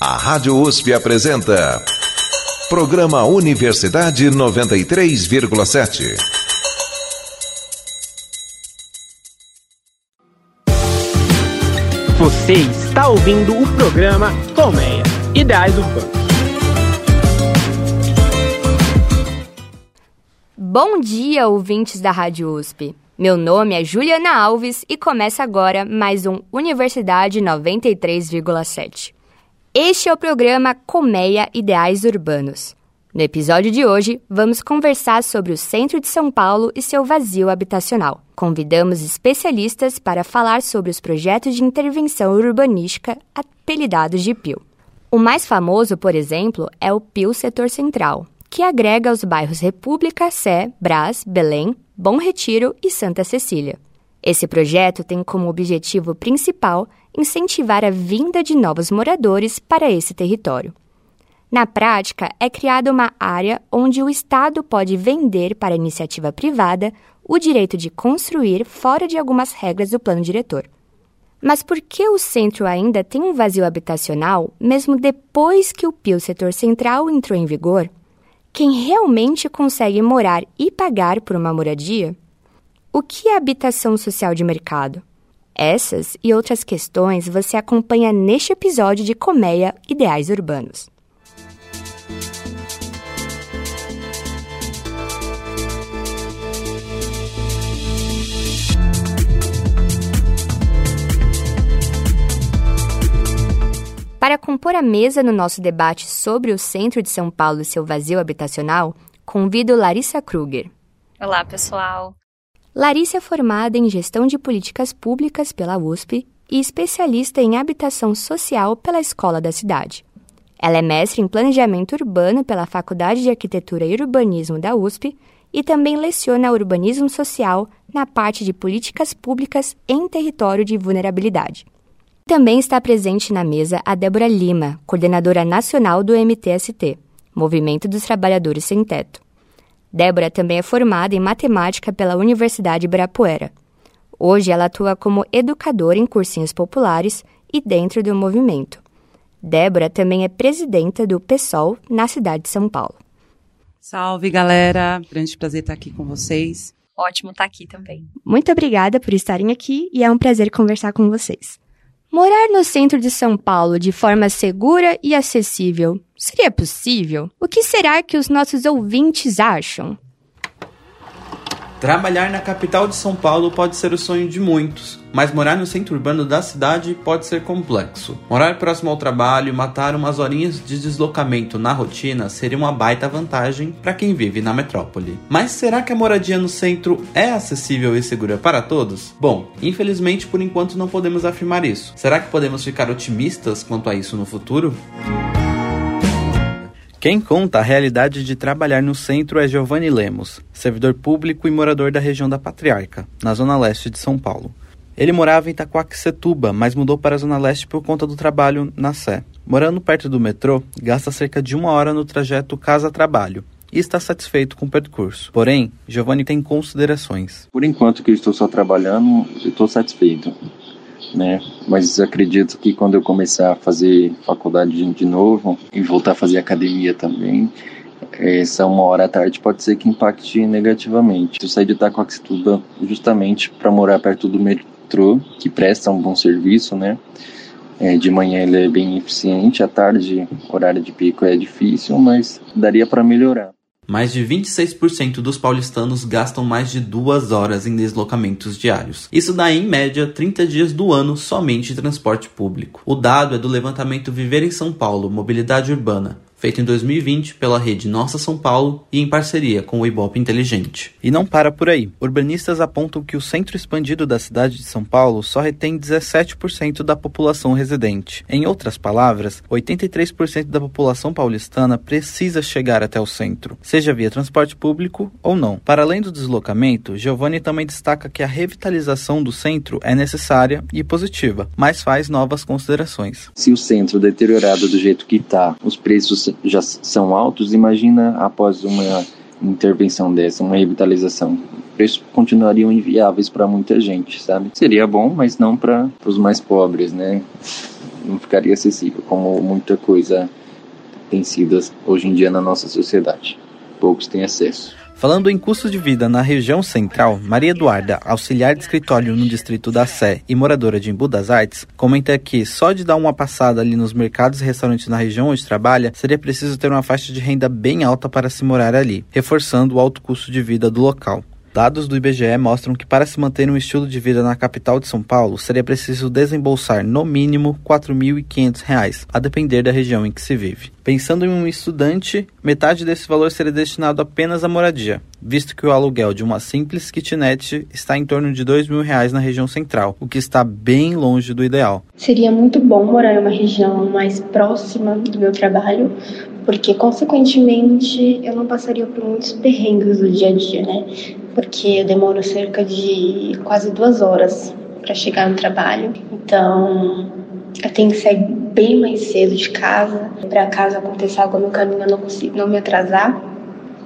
A Rádio USP apresenta. Programa Universidade 93,7. Você está ouvindo o programa Colmeia Ideais Urbanos. Bom dia, ouvintes da Rádio USP. Meu nome é Juliana Alves e começa agora mais um Universidade 93,7. Este é o programa Colmeia Ideais Urbanos. No episódio de hoje, vamos conversar sobre o centro de São Paulo e seu vazio habitacional. Convidamos especialistas para falar sobre os projetos de intervenção urbanística apelidados de PIL. O mais famoso, por exemplo, é o PIL Setor Central, que agrega os bairros República, Sé, Brás, Belém, Bom Retiro e Santa Cecília. Esse projeto tem como objetivo principal incentivar a vinda de novos moradores para esse território. Na prática, é criada uma área onde o Estado pode vender para iniciativa privada o direito de construir fora de algumas regras do plano diretor. Mas por que o centro ainda tem um vazio habitacional, mesmo depois que o PIO Setor Central entrou em vigor? quem realmente consegue morar e pagar por uma moradia? O que é habitação social de mercado? Essas e outras questões você acompanha neste episódio de Colmeia Ideais Urbanos. Para compor a mesa no nosso debate sobre o centro de São Paulo e seu vazio habitacional, convido Larissa Kruger. Olá, pessoal. Larissa é formada em Gestão de Políticas Públicas pela USP e especialista em Habitação Social pela Escola da Cidade. Ela é mestre em Planejamento Urbano pela Faculdade de Arquitetura e Urbanismo da USP e também leciona Urbanismo Social na parte de Políticas Públicas em Território de Vulnerabilidade. Também está presente na mesa a Débora Lima, coordenadora nacional do MTST, Movimento dos Trabalhadores Sem Teto. Débora também é formada em matemática pela Universidade Ibirapuera. Hoje ela atua como educadora em cursinhos populares e dentro do movimento. Débora também é presidenta do PSOL na cidade de São Paulo. Salve, galera! Grande prazer estar aqui com vocês. Ótimo estar aqui também. Muito obrigada por estarem aqui e é um prazer conversar com vocês. Morar no centro de São Paulo de forma segura e acessível seria possível? O que será que os nossos ouvintes acham? Trabalhar na capital de São Paulo pode ser o sonho de muitos, mas morar no centro urbano da cidade pode ser complexo. Morar próximo ao trabalho e matar umas horinhas de deslocamento na rotina seria uma baita vantagem para quem vive na metrópole. Mas será que a moradia no centro é acessível e segura para todos? Bom, infelizmente por enquanto não podemos afirmar isso. Será que podemos ficar otimistas quanto a isso no futuro? Quem conta a realidade de trabalhar no centro é Giovanni Lemos, servidor público e morador da região da Patriarca, na zona leste de São Paulo. Ele morava em Itaquaquecetuba, mas mudou para a zona leste por conta do trabalho na Sé. Morando perto do metrô, gasta cerca de uma hora no trajeto casa-trabalho, e está satisfeito com o percurso. Porém, Giovanni tem considerações. Por enquanto que eu estou só trabalhando, estou satisfeito né? Mas acredito que quando eu começar a fazer faculdade de novo e voltar a fazer academia também, essa uma hora à tarde pode ser que impacte negativamente. Eu saí de Itacoaxituba justamente para morar perto do metrô, que presta um bom serviço, né? É, de manhã ele é bem eficiente, à tarde, horário de pico é difícil, mas daria para melhorar. Mais de 26% dos paulistanos gastam mais de duas horas em deslocamentos diários. Isso dá em média 30 dias do ano somente em transporte público. O dado é do levantamento Viver em São Paulo, Mobilidade Urbana, feito em 2020 pela rede Nossa São Paulo e em parceria com o Ibope Inteligente. E não para por aí. Urbanistas apontam que o centro expandido da cidade de São Paulo só retém 17% da população residente. Em outras palavras, 83% da população paulistana precisa chegar até o centro, seja via transporte público ou não. Para além do deslocamento, Giovanni também destaca que a revitalização do centro é necessária e positiva, mas faz novas considerações. Se o centro deteriorado do jeito que está, os preços já são altos, imagina após uma intervenção dessa, uma revitalização. Preços continuariam inviáveis para muita gente, sabe? Seria bom, mas não para os mais pobres, né? não ficaria acessível, como muita coisa tem sido hoje em dia na nossa sociedade. Poucos têm acesso. Falando em custo de vida na região central, Maria Eduarda, auxiliar de escritório no distrito da Sé e moradora de Embu das Artes, comenta que só de dar uma passada ali nos mercados e restaurantes na região onde trabalha, seria preciso ter uma faixa de renda bem alta para se morar ali, reforçando o alto custo de vida do local. Dados do IBGE mostram que para se manter um estilo de vida na capital de São Paulo, seria preciso desembolsar no mínimo R$ 4.500, a depender da região em que se vive. Pensando em um estudante, metade desse valor seria destinado apenas à moradia, visto que o aluguel de uma simples kitnet está em torno de R$ mil reais na região central, o que está bem longe do ideal. Seria muito bom morar em uma região mais próxima do meu trabalho, porque consequentemente eu não passaria por muitos perrengues do dia a dia, né? Porque eu demoro cerca de quase duas horas para chegar no trabalho, então eu tenho que sair bem mais cedo de casa para caso aconteça algo no caminho eu não consigo não me atrasar.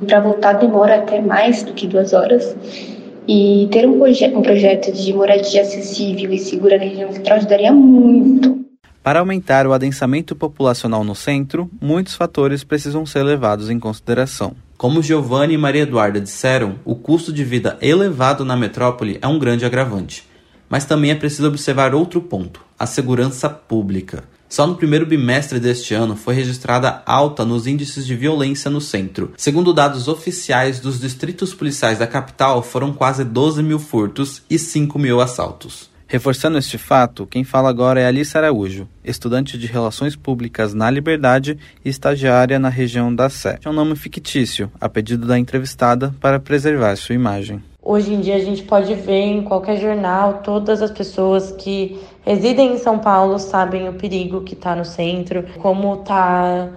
Para voltar demora até mais do que duas horas. E ter um, proje um projeto de moradia acessível e segura na região central ajudaria muito para aumentar o adensamento populacional no centro, muitos fatores precisam ser levados em consideração. Como Giovanni e Maria Eduarda disseram, o custo de vida elevado na metrópole é um grande agravante. Mas também é preciso observar outro ponto: a segurança pública. Só no primeiro bimestre deste ano foi registrada alta nos índices de violência no centro. Segundo dados oficiais dos distritos policiais da capital, foram quase 12 mil furtos e 5 mil assaltos. Reforçando este fato, quem fala agora é Alice Araújo, estudante de Relações Públicas na Liberdade e estagiária na região da Sé. É um nome fictício, a pedido da entrevistada, para preservar sua imagem. Hoje em dia a gente pode ver em qualquer jornal todas as pessoas que residem em São Paulo sabem o perigo que está no centro, como está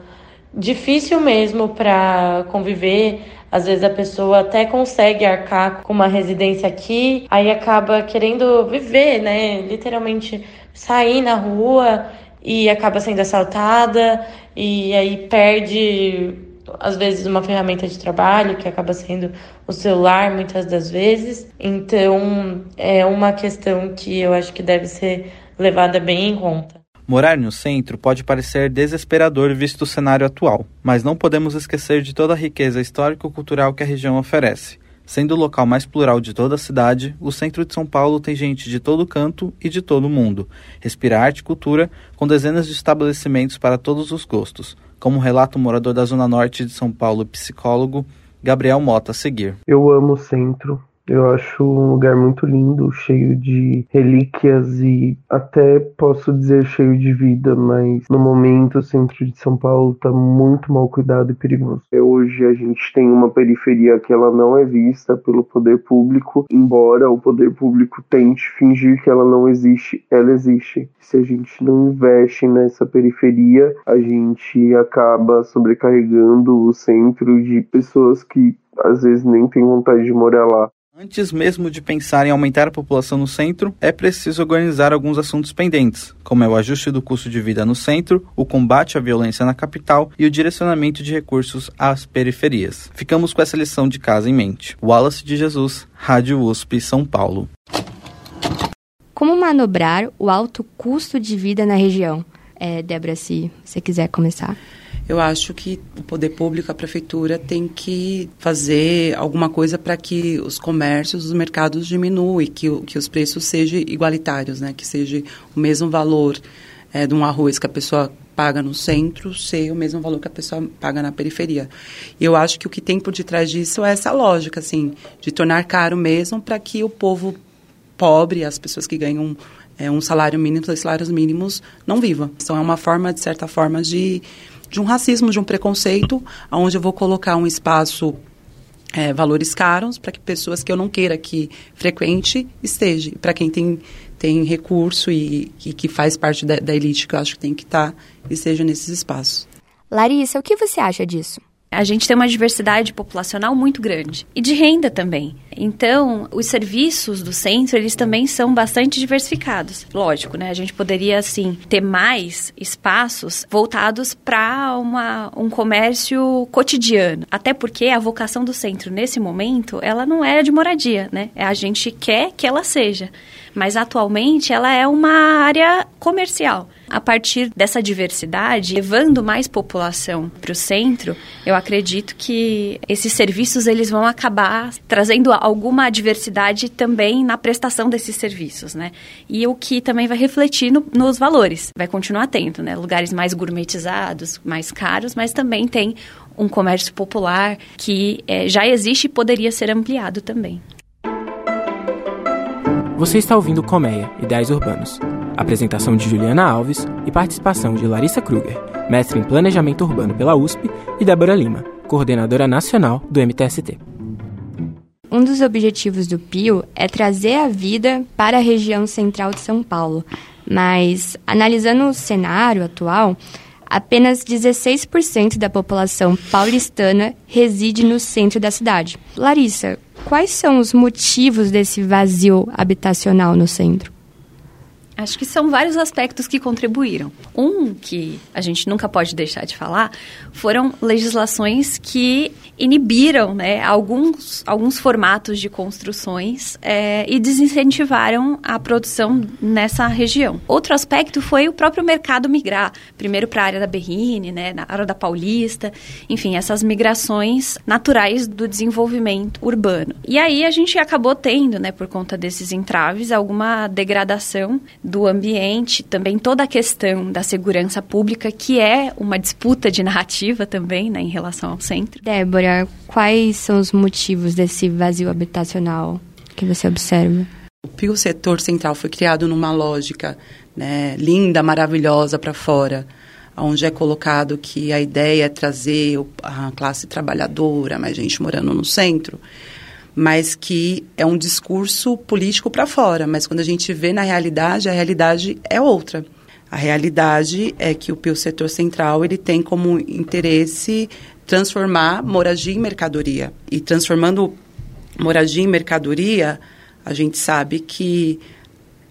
difícil mesmo para conviver às vezes a pessoa até consegue arcar com uma residência aqui, aí acaba querendo viver, né? Literalmente sair na rua e acaba sendo assaltada e aí perde às vezes uma ferramenta de trabalho que acaba sendo o celular muitas das vezes. Então é uma questão que eu acho que deve ser levada bem em conta. Morar no centro pode parecer desesperador visto o cenário atual, mas não podemos esquecer de toda a riqueza histórico-cultural que a região oferece. Sendo o local mais plural de toda a cidade, o centro de São Paulo tem gente de todo canto e de todo mundo. Respira arte e cultura, com dezenas de estabelecimentos para todos os gostos, como relata o morador da Zona Norte de São Paulo psicólogo Gabriel Mota a seguir. Eu amo o centro, eu acho um lugar muito lindo, cheio de relíquias e até posso dizer cheio de vida, mas no momento o centro de São Paulo está muito mal cuidado e perigoso. Hoje a gente tem uma periferia que ela não é vista pelo poder público, embora o poder público tente fingir que ela não existe, ela existe. Se a gente não investe nessa periferia, a gente acaba sobrecarregando o centro de pessoas que às vezes nem têm vontade de morar lá. Antes mesmo de pensar em aumentar a população no centro, é preciso organizar alguns assuntos pendentes, como é o ajuste do custo de vida no centro, o combate à violência na capital e o direcionamento de recursos às periferias. Ficamos com essa lição de casa em mente. Wallace de Jesus, Rádio USP, São Paulo. Como manobrar o alto custo de vida na região? É, Débora, se você quiser começar eu acho que o poder público, a prefeitura, tem que fazer alguma coisa para que os comércios, os mercados diminuem, que, que os preços sejam igualitários, né? que seja o mesmo valor é, de um arroz que a pessoa paga no centro ser o mesmo valor que a pessoa paga na periferia. E eu acho que o que tem por detrás disso é essa lógica, assim, de tornar caro mesmo para que o povo pobre, as pessoas que ganham é, um salário mínimo, dois salários mínimos, não vivam. Então é uma forma, de certa forma, de de um racismo, de um preconceito, onde eu vou colocar um espaço é, valores caros para que pessoas que eu não queira que frequente esteja. Para quem tem, tem recurso e, e que faz parte da, da, elite, que eu acho que tem que estar, tá, esteja nesses espaços. Larissa, o que você acha disso? A gente tem uma diversidade populacional muito grande e de renda também. Então, os serviços do centro, eles também são bastante diversificados. Lógico, né? A gente poderia, assim, ter mais espaços voltados para um comércio cotidiano. Até porque a vocação do centro, nesse momento, ela não é de moradia, né? A gente quer que ela seja. Mas, atualmente, ela é uma área comercial. A partir dessa diversidade, levando mais população para o centro, eu acredito que esses serviços eles vão acabar trazendo alguma diversidade também na prestação desses serviços, né? E o que também vai refletir no, nos valores. Vai continuar tendo, né? Lugares mais gourmetizados, mais caros, mas também tem um comércio popular que é, já existe e poderia ser ampliado também. Você está ouvindo Colmeia, Ideais Urbanos. Apresentação de Juliana Alves e participação de Larissa Kruger, mestre em Planejamento Urbano pela USP, e Débora Lima, coordenadora nacional do MTST. Um dos objetivos do PIO é trazer a vida para a região central de São Paulo, mas analisando o cenário atual, apenas 16% da população paulistana reside no centro da cidade. Larissa, quais são os motivos desse vazio habitacional no centro? Acho que são vários aspectos que contribuíram. Um que a gente nunca pode deixar de falar foram legislações que inibiram né, alguns, alguns formatos de construções é, e desincentivaram a produção nessa região. Outro aspecto foi o próprio mercado migrar, primeiro para a área da Berrine, né, na área da Paulista, enfim, essas migrações naturais do desenvolvimento urbano. E aí a gente acabou tendo, né, por conta desses entraves, alguma degradação do ambiente, também toda a questão da segurança pública, que é uma disputa de narrativa também, né, em relação ao centro. Débora, quais são os motivos desse vazio habitacional que você observa? O Pio Setor Central foi criado numa lógica né, linda, maravilhosa para fora, onde é colocado que a ideia é trazer a classe trabalhadora, mais gente morando no centro mas que é um discurso político para fora. Mas quando a gente vê na realidade, a realidade é outra. A realidade é que o Pio Setor Central ele tem como interesse transformar moradia em mercadoria. E transformando moradia em mercadoria, a gente sabe que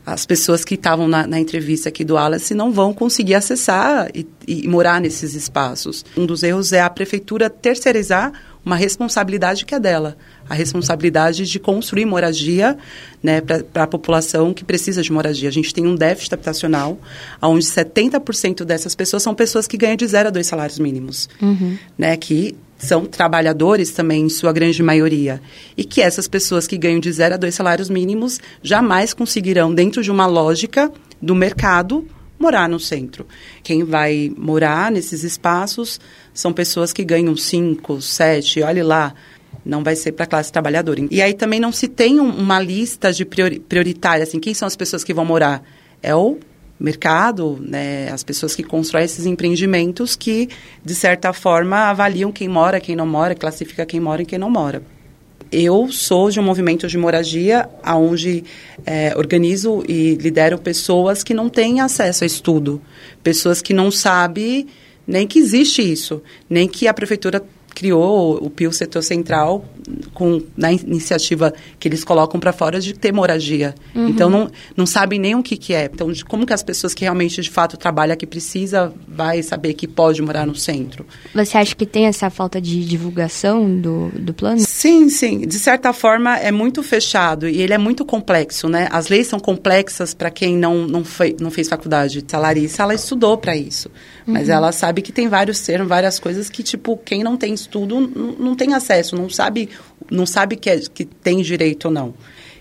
as pessoas que estavam na, na, entrevista aqui do Alice não vão conseguir acessar e, e morar nesses espaços. Um dos erros é a prefeitura terceirizar uma responsabilidade que é dela, a responsabilidade de construir moradia né, para a população que precisa de moradia. A gente tem um déficit habitacional, onde 70% dessas pessoas são pessoas que ganham de zero a dois salários mínimos, uhum. né, que são trabalhadores também, em sua grande maioria. E que essas pessoas que ganham de zero a dois salários mínimos jamais conseguirão, dentro de uma lógica do mercado, morar no centro. Quem vai morar nesses espaços são pessoas que ganham 5, 7, olhe lá, não vai ser para a classe trabalhadora. E aí também não se tem um, uma lista de priori, prioritária, assim, quem são as pessoas que vão morar? É o mercado, né, as pessoas que constroem esses empreendimentos que, de certa forma, avaliam quem mora, quem não mora, classifica quem mora e quem não mora. Eu sou de um movimento de moradia onde é, organizo e lidero pessoas que não têm acesso a estudo, pessoas que não sabem nem que existe isso, nem que a prefeitura criou o Pio Setor Central com na iniciativa que eles colocam para fora de ter moradia. Uhum. Então não, não sabem nem o que, que é. Então de, como que as pessoas que realmente de fato trabalham que precisa vai saber que pode morar no centro? Você acha que tem essa falta de divulgação do, do plano? Sim, sim. De certa forma é muito fechado e ele é muito complexo, né? As leis são complexas para quem não não, foi, não fez faculdade. A Larissa ela estudou para isso, uhum. mas ela sabe que tem vários termos, várias coisas que tipo quem não tem estudo não, não tem acesso, não sabe não sabe que, é, que tem direito ou não.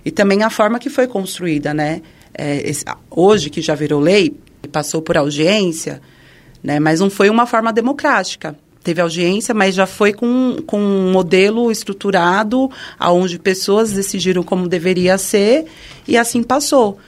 E também a forma que foi construída, né? É, esse, hoje, que já virou lei, passou por audiência, né? Mas não foi uma forma democrática. Teve audiência, mas já foi com, com um modelo estruturado, aonde pessoas decidiram como deveria ser, e assim passou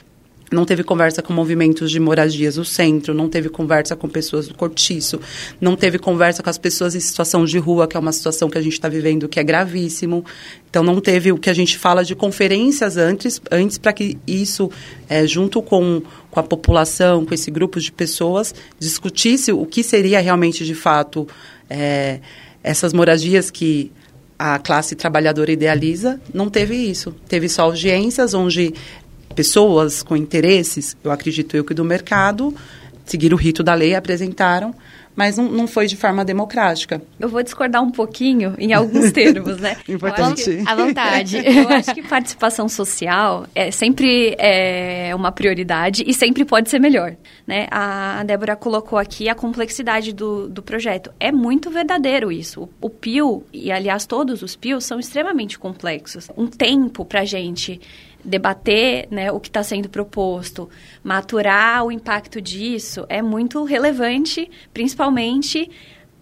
não teve conversa com movimentos de moradias do centro, não teve conversa com pessoas do cortiço, não teve conversa com as pessoas em situação de rua, que é uma situação que a gente está vivendo que é gravíssimo. Então, não teve o que a gente fala de conferências antes, antes para que isso, é, junto com, com a população, com esse grupo de pessoas, discutisse o que seria realmente, de fato, é, essas moradias que a classe trabalhadora idealiza, não teve isso. Teve só audiências onde pessoas com interesses, eu acredito eu que do mercado, seguiram o rito da lei, apresentaram, mas não, não foi de forma democrática. Eu vou discordar um pouquinho em alguns termos, né? Importante. À vontade. Eu acho que participação social é sempre é uma prioridade e sempre pode ser melhor. Né? A Débora colocou aqui a complexidade do, do projeto. É muito verdadeiro isso. O, o PIO, e aliás todos os PIOs, são extremamente complexos. Um tempo para a gente debater né, o que está sendo proposto, maturar o impacto disso é muito relevante, principalmente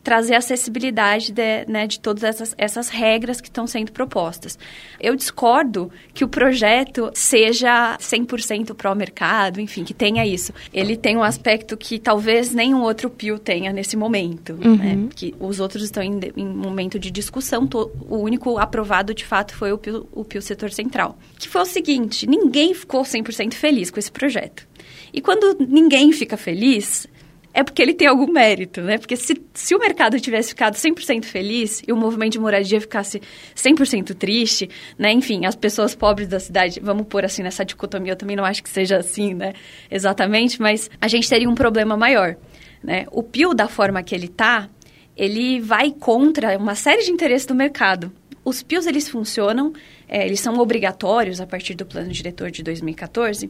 trazer acessibilidade de, né, de todas essas, essas regras que estão sendo propostas. Eu discordo que o projeto seja 100% pró-mercado, enfim, que tenha isso. Ele tem um aspecto que talvez nenhum outro PIO tenha nesse momento, Uhum. né? Que os outros estão em, em momento de discussão. To- o único aprovado, de fato, foi o PIO, o PIO Setor Central. Que foi o seguinte, ninguém ficou 100% feliz com esse projeto. E quando ninguém fica feliz, é porque ele tem algum mérito, né? Porque se, se o mercado tivesse ficado 100% feliz e o movimento de moradia ficasse 100% triste, né? Enfim, as pessoas pobres da cidade, vamos pôr assim nessa dicotomia, eu também não acho que seja assim, né? Exatamente, mas a gente teria um problema maior, né? O PIO, da forma que ele tá, ele vai contra uma série de interesses do mercado. Os PIOs, eles funcionam, eh, eles são obrigatórios a partir do plano diretor de 2014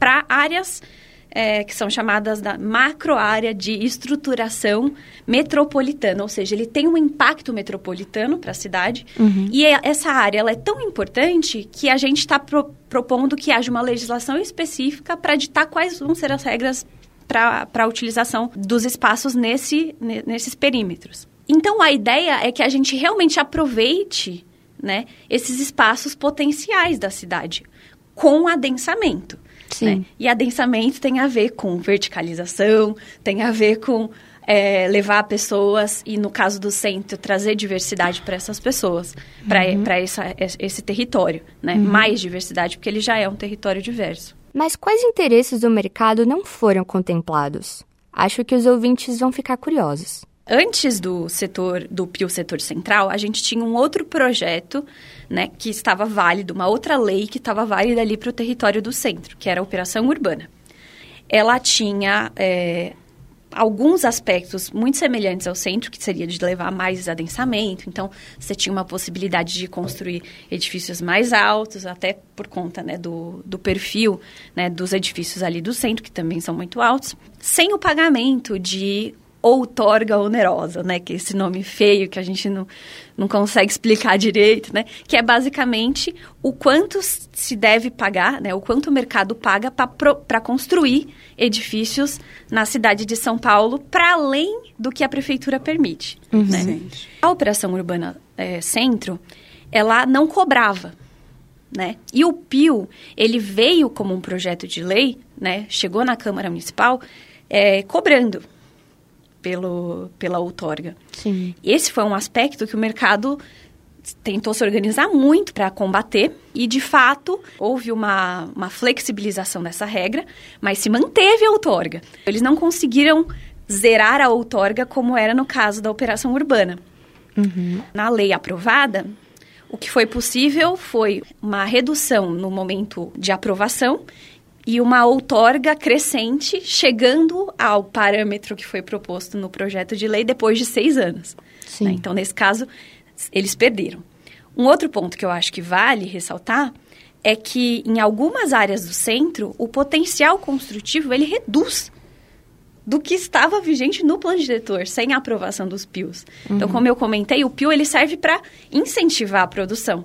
para áreas é, que são chamadas da macro área de estruturação metropolitana, ou seja, ele tem um impacto metropolitano para a cidade e é- essa área ela é tão importante que a gente está pro- propondo que haja uma legislação específica para ditar quais vão ser as regras para a utilização dos espaços nesse, ne- nesses perímetros. Então, a ideia é que a gente realmente aproveite né, esses espaços potenciais da cidade com adensamento. Sim. né? E adensamento tem a ver com verticalização, tem a ver com é, levar pessoas e, no caso do centro, trazer diversidade para essas pessoas, para esse território. Né? Mais diversidade, porque ele já é um território diverso. Mas quais interesses do mercado não foram contemplados? Acho que os ouvintes vão ficar curiosos. Antes do setor do Pio Setor Central, a gente tinha um outro projeto, né, que estava válido, uma outra lei que estava válida ali para o território do centro, que era a Operação Urbana. Ela tinha é, alguns aspectos muito semelhantes ao centro, que seria de levar mais adensamento. Então, você tinha uma possibilidade de construir edifícios mais altos, até por conta né, do, do perfil né, dos edifícios ali do centro, que também são muito altos, sem o pagamento de outorga onerosa, né? Que é esse nome feio que a gente não, não consegue explicar direito, né? Que é basicamente o quanto se deve pagar, né? O quanto o mercado paga para construir edifícios na cidade de São Paulo para além do que a prefeitura permite, né? Sim. A Operação Urbana é, Centro, ela não cobrava, né? E o PIO, ele veio como um projeto de lei, né? Chegou na Câmara Municipal é, cobrando pelo, pela outorga. Sim. Esse foi um aspecto que o mercado tentou se organizar muito para combater e, de fato, houve uma, uma flexibilização dessa regra, mas se manteve a outorga. Eles não conseguiram zerar a outorga como era no caso da operação urbana. Na lei aprovada, o que foi possível foi uma redução no momento de aprovação e uma outorga crescente, chegando ao parâmetro que foi proposto no projeto de lei depois de seis anos. Né? Então, nesse caso, eles perderam. Um outro ponto que eu acho que vale ressaltar é que em algumas áreas do centro, o potencial construtivo ele reduz do que estava vigente no plano diretor, sem a aprovação dos PIOs. Então, como eu comentei, o PIO ele serve para incentivar a produção.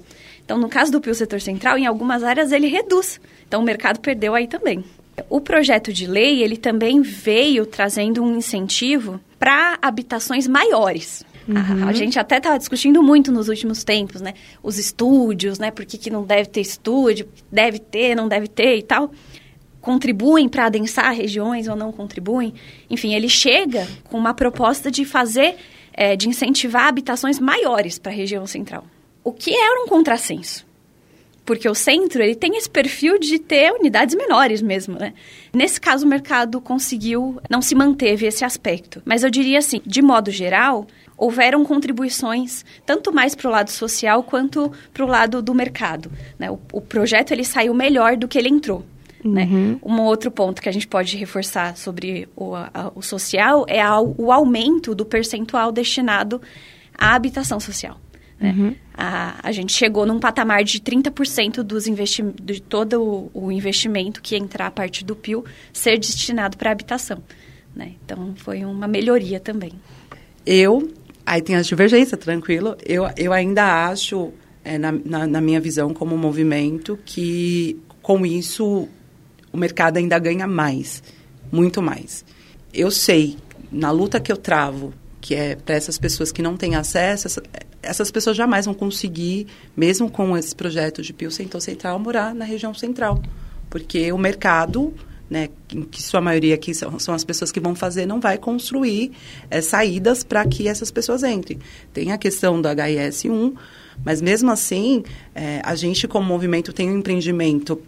Então, no caso do PIO Setor Central, em algumas áreas ele reduz. Então, o mercado perdeu aí também. O projeto de lei, ele também veio trazendo um incentivo para habitações maiores. A, a gente até estava discutindo muito nos últimos tempos, né? Os estúdios, né? Por que, que não deve ter estúdio? Deve ter, não deve ter e tal contribuem para adensar regiões ou não contribuem. Enfim, ele chega com uma proposta de fazer, é, de incentivar habitações maiores para a região central. O que era um contrassenso. Porque o centro, ele tem esse perfil de ter unidades menores mesmo, né? Nesse caso, o mercado conseguiu, não se manteve esse aspecto. Mas eu diria assim, de modo geral, houveram contribuições tanto mais para o lado social quanto para o lado do mercado. Né? O, o projeto, ele saiu melhor do que ele entrou. Né? Uhum. Um outro ponto que a gente pode reforçar sobre o, a, o social é a, o aumento do percentual destinado à habitação social. Né? Uhum. A, a gente chegou num patamar de 30% dos investi de todo o, o investimento que entrar a partir do PIL ser destinado para habitação. Né? Então, foi uma melhoria também. Eu, aí tem as divergências, tranquilo, eu, eu ainda acho, é, na, na, na minha visão como movimento, que com isso o mercado ainda ganha mais, muito mais. Eu sei, na luta que eu travo, que é para essas pessoas que não têm acesso, essas pessoas jamais vão conseguir, mesmo com esse projeto de Pio Central Central, morar na região central. Porque o mercado, né, que sua maioria aqui são, são as pessoas que vão fazer, não vai construir é, saídas para que essas pessoas entrem. Tem a questão do HIS 1, mas mesmo assim, é, a gente como movimento tem um empreendimento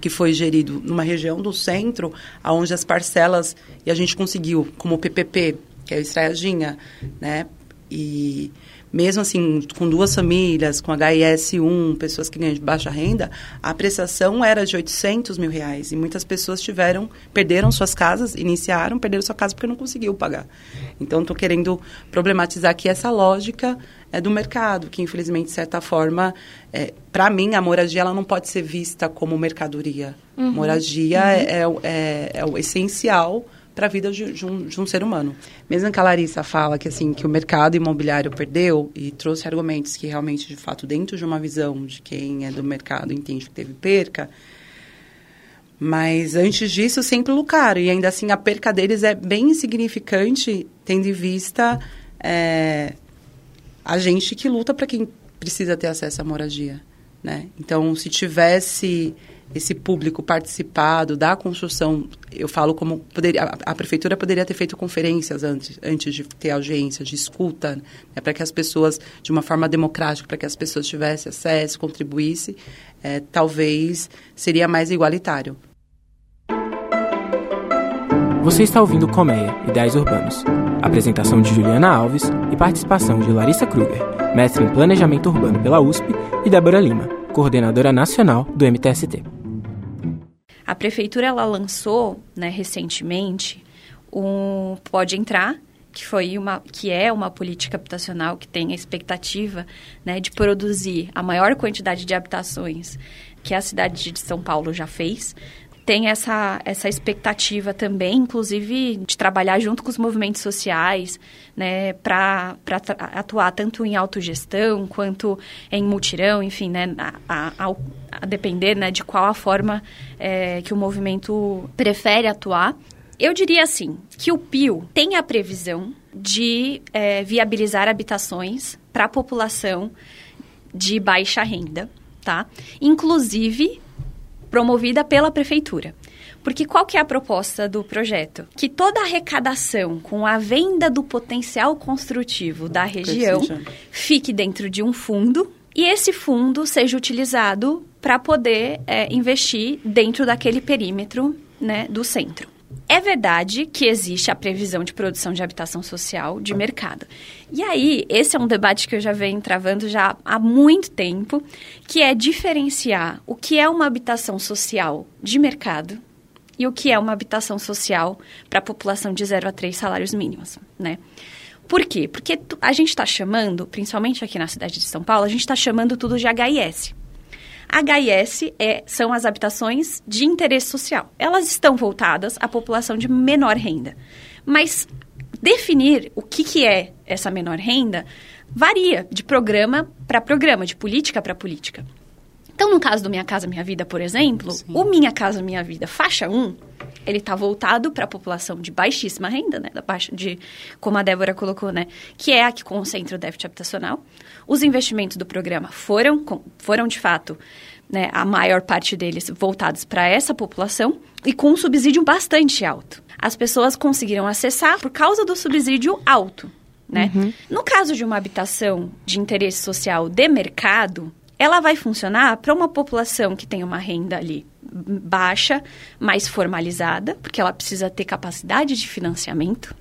que foi gerido numa região do centro, onde as parcelas, e a gente conseguiu, como PPP, que é o Estraiadinha, né? E mesmo assim, com duas famílias, com HIS 1, pessoas que ganham de baixa renda, a prestação era de 800 mil reais. E muitas pessoas tiveram, perderam suas casas, iniciaram, perderam sua casa porque não conseguiu pagar. Então, estou querendo problematizar aqui essa lógica é, do mercado, que infelizmente, de certa forma, é, para mim, a moradia ela não pode ser vista como mercadoria. Uhum. Moradia Uhum. É, é, é o essencial para a vida de, de, um, de, um, ser humano. Mesmo que a Larissa fala que assim que o mercado imobiliário perdeu e trouxe argumentos que realmente, de fato, dentro de uma visão de quem é do mercado entende que teve perca, mas antes disso sempre lucraram e ainda assim a perca deles é bem insignificante tendo em vista é, a gente que luta para quem precisa ter acesso à moradia, né? Então, se tivesse esse público participado da construção, eu falo como poderia, a, a, prefeitura poderia ter feito conferências antes, antes de ter audiência, de escuta, né, para que as pessoas, de uma forma democrática, para que as pessoas tivessem acesso, contribuíssem, é, talvez seria mais igualitário. Você está ouvindo Colmeia, Ideais Urbanos. Apresentação de Juliana Alves e participação de Larissa Kruger, mestre em Planejamento Urbano pela USP, e Débora Lima, coordenadora nacional do MTST. A prefeitura ela lançou, né, recentemente, um Pode Entrar, que foi uma que é uma política habitacional que tem a expectativa, né, de produzir a maior quantidade de habitações que a cidade de São Paulo já fez. Tem essa, essa expectativa também, inclusive, de trabalhar junto com os movimentos sociais, né, para atuar tanto em autogestão quanto em mutirão, enfim, né, a, a, a depender né, de qual a forma é, que o movimento prefere atuar. Eu diria assim, que o PIO tem a previsão de é, viabilizar habitações para a população de baixa renda, tá? Inclusive promovida pela prefeitura. Porque qual que é a proposta do projeto? Que toda a arrecadação com a venda do potencial construtivo da região fique dentro de um fundo e esse fundo seja utilizado para poder é, investir dentro daquele perímetro né, do centro. É verdade que existe a previsão de produção de habitação social de mercado. E aí, esse é um debate que eu já venho travando já há muito tempo, que é diferenciar o que é uma habitação social de mercado e o que é uma habitação social para a população de 0 a 3 salários mínimos, né? Por quê? Porque a gente está chamando, principalmente aqui na cidade de São Paulo, a gente está chamando tudo de HIS. HIS é, são as habitações de interesse social. Elas estão voltadas à população de menor renda. Mas definir o que, que é essa menor renda varia de programa para programa, de política para política. Então, no caso do Minha Casa Minha Vida, por exemplo, Sim. o Minha Casa Minha Vida faixa 1, ele está voltado para a população de baixíssima renda, né? Da baixa, de, como a Débora colocou, né? Que é a que concentra o déficit habitacional. Os investimentos do programa foram, foram de fato, né, a maior parte deles voltados para essa população e com um subsídio bastante alto. As pessoas conseguiram acessar por causa do subsídio alto. Né? Uhum. No caso de uma habitação de interesse social de mercado, ela vai funcionar para uma população que tem uma renda ali baixa, mais formalizada, porque ela precisa ter capacidade de financiamento,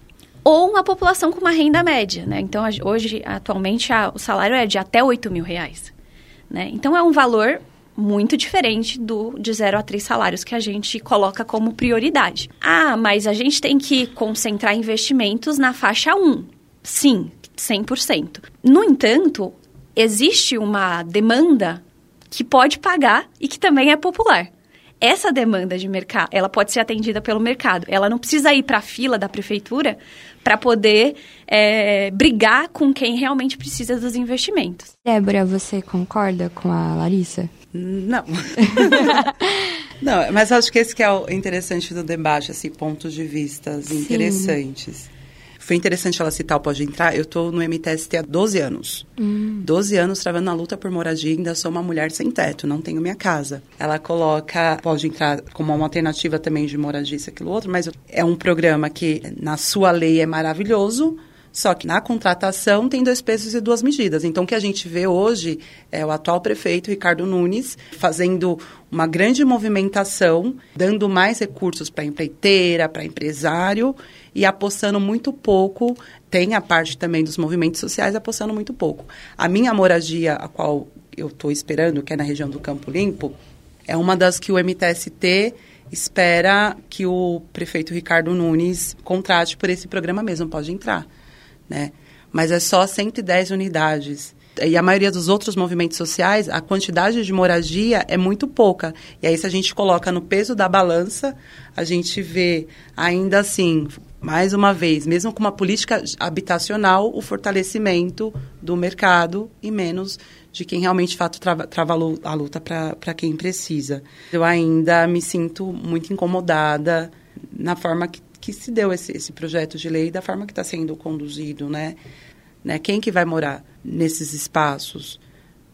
ou uma população com uma renda média, né? Então, hoje, atualmente, a, o salário é de até 8 mil reais, né? Então, é um valor muito diferente do de 0 a 3 salários que a gente coloca como prioridade. Ah, mas a gente tem que concentrar investimentos na faixa 1. Sim, 100%. No entanto, existe uma demanda que pode pagar e que também é popular. Essa demanda de mercado, ela pode ser atendida pelo mercado. Ela não precisa ir para a fila da prefeitura para poder é, brigar com quem realmente precisa dos investimentos. Débora, você concorda com a Larissa? Não. Não, mas acho que esse que é o interessante do debate, assim, pontos de vistas interessantes. Foi interessante ela citar o Pode Entrar. Eu estou no MTST há 12 anos. Hum. 12 anos travando na luta por moradia. Ainda sou uma mulher sem teto, não tenho minha casa. Ela coloca Pode Entrar como uma alternativa também de moradia, isso, aquilo, outro. Mas é um programa que, na sua lei, é maravilhoso só que na contratação tem dois pesos e duas medidas. Então, o que a gente vê hoje é o atual prefeito, Ricardo Nunes, fazendo uma grande movimentação, dando mais recursos para empreiteira, para empresário e apostando muito pouco. Tem a parte também dos movimentos sociais apostando muito pouco. A minha moradia, a qual eu estou esperando, que é na região do Campo Limpo, é uma das que o MTST espera que o prefeito Ricardo Nunes contrate por esse programa mesmo, pode entrar né? Mas é só 110 unidades. E a maioria dos outros movimentos sociais, a quantidade de moradia é muito pouca. E aí, se a gente coloca no peso da balança, a gente vê ainda assim, mais uma vez, mesmo com uma política habitacional, o fortalecimento do mercado e menos de quem realmente, de fato, trava, trava a luta para quem precisa. Eu ainda me sinto muito incomodada na forma que que se deu esse, esse projeto de lei da forma que está sendo conduzido, né? né? Quem que vai morar nesses espaços?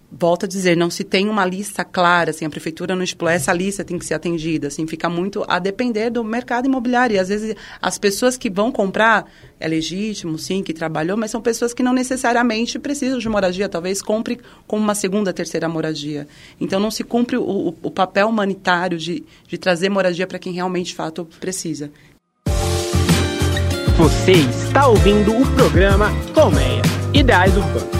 Volto a dizer, não se tem uma lista clara, assim, a prefeitura não expõe, essa lista tem que ser atendida, assim, fica muito a depender do mercado imobiliário. E às vezes as pessoas que vão comprar, é legítimo, sim, que trabalhou, mas são pessoas que não necessariamente precisam de moradia, talvez compre como uma segunda, terceira moradia. Então não se cumpre o, o, o papel humanitário de, de trazer moradia para quem realmente, de fato, precisa. Você está ouvindo o programa Colmeia Ideais Urbanos.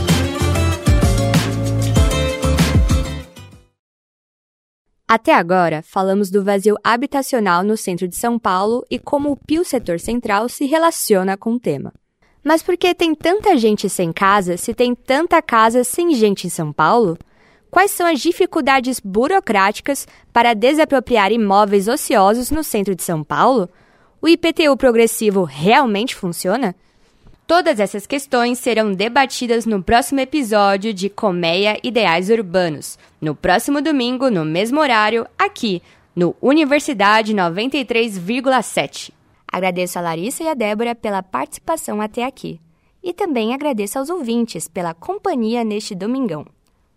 Até agora, falamos do vazio habitacional no centro de São Paulo e como o Pio Setor Central se relaciona com o tema. Mas por que tem tanta gente sem casa se tem tanta casa sem gente em São Paulo? Quais são as dificuldades burocráticas para desapropriar imóveis ociosos no centro de São Paulo? O IPTU progressivo realmente funciona? Todas essas questões serão debatidas no próximo episódio de Colmeia Ideais Urbanos, no próximo domingo, no mesmo horário, aqui, no Universidade 93,7. Agradeço a Larissa e a Débora pela participação até aqui. E também agradeço aos ouvintes pela companhia neste domingão.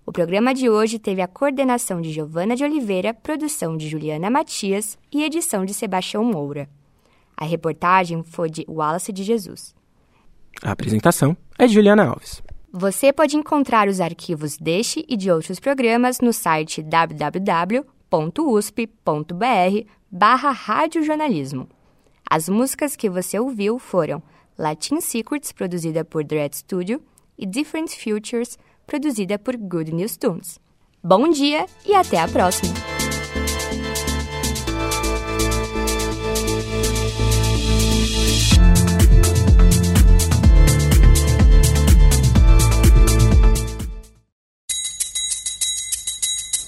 O programa de hoje teve a coordenação de Giovana de Oliveira, produção de Juliana Matias e edição de Sebastião Moura. A reportagem foi de Wallace de Jesus. A apresentação é de Juliana Alves. Você pode encontrar os arquivos deste e de outros programas no site www.usp.br barra radiojornalismo. As músicas que você ouviu foram Latin Secrets, produzida por Dread Studio, e Different Futures, produzida por Good News Tunes. Bom dia e até a próxima!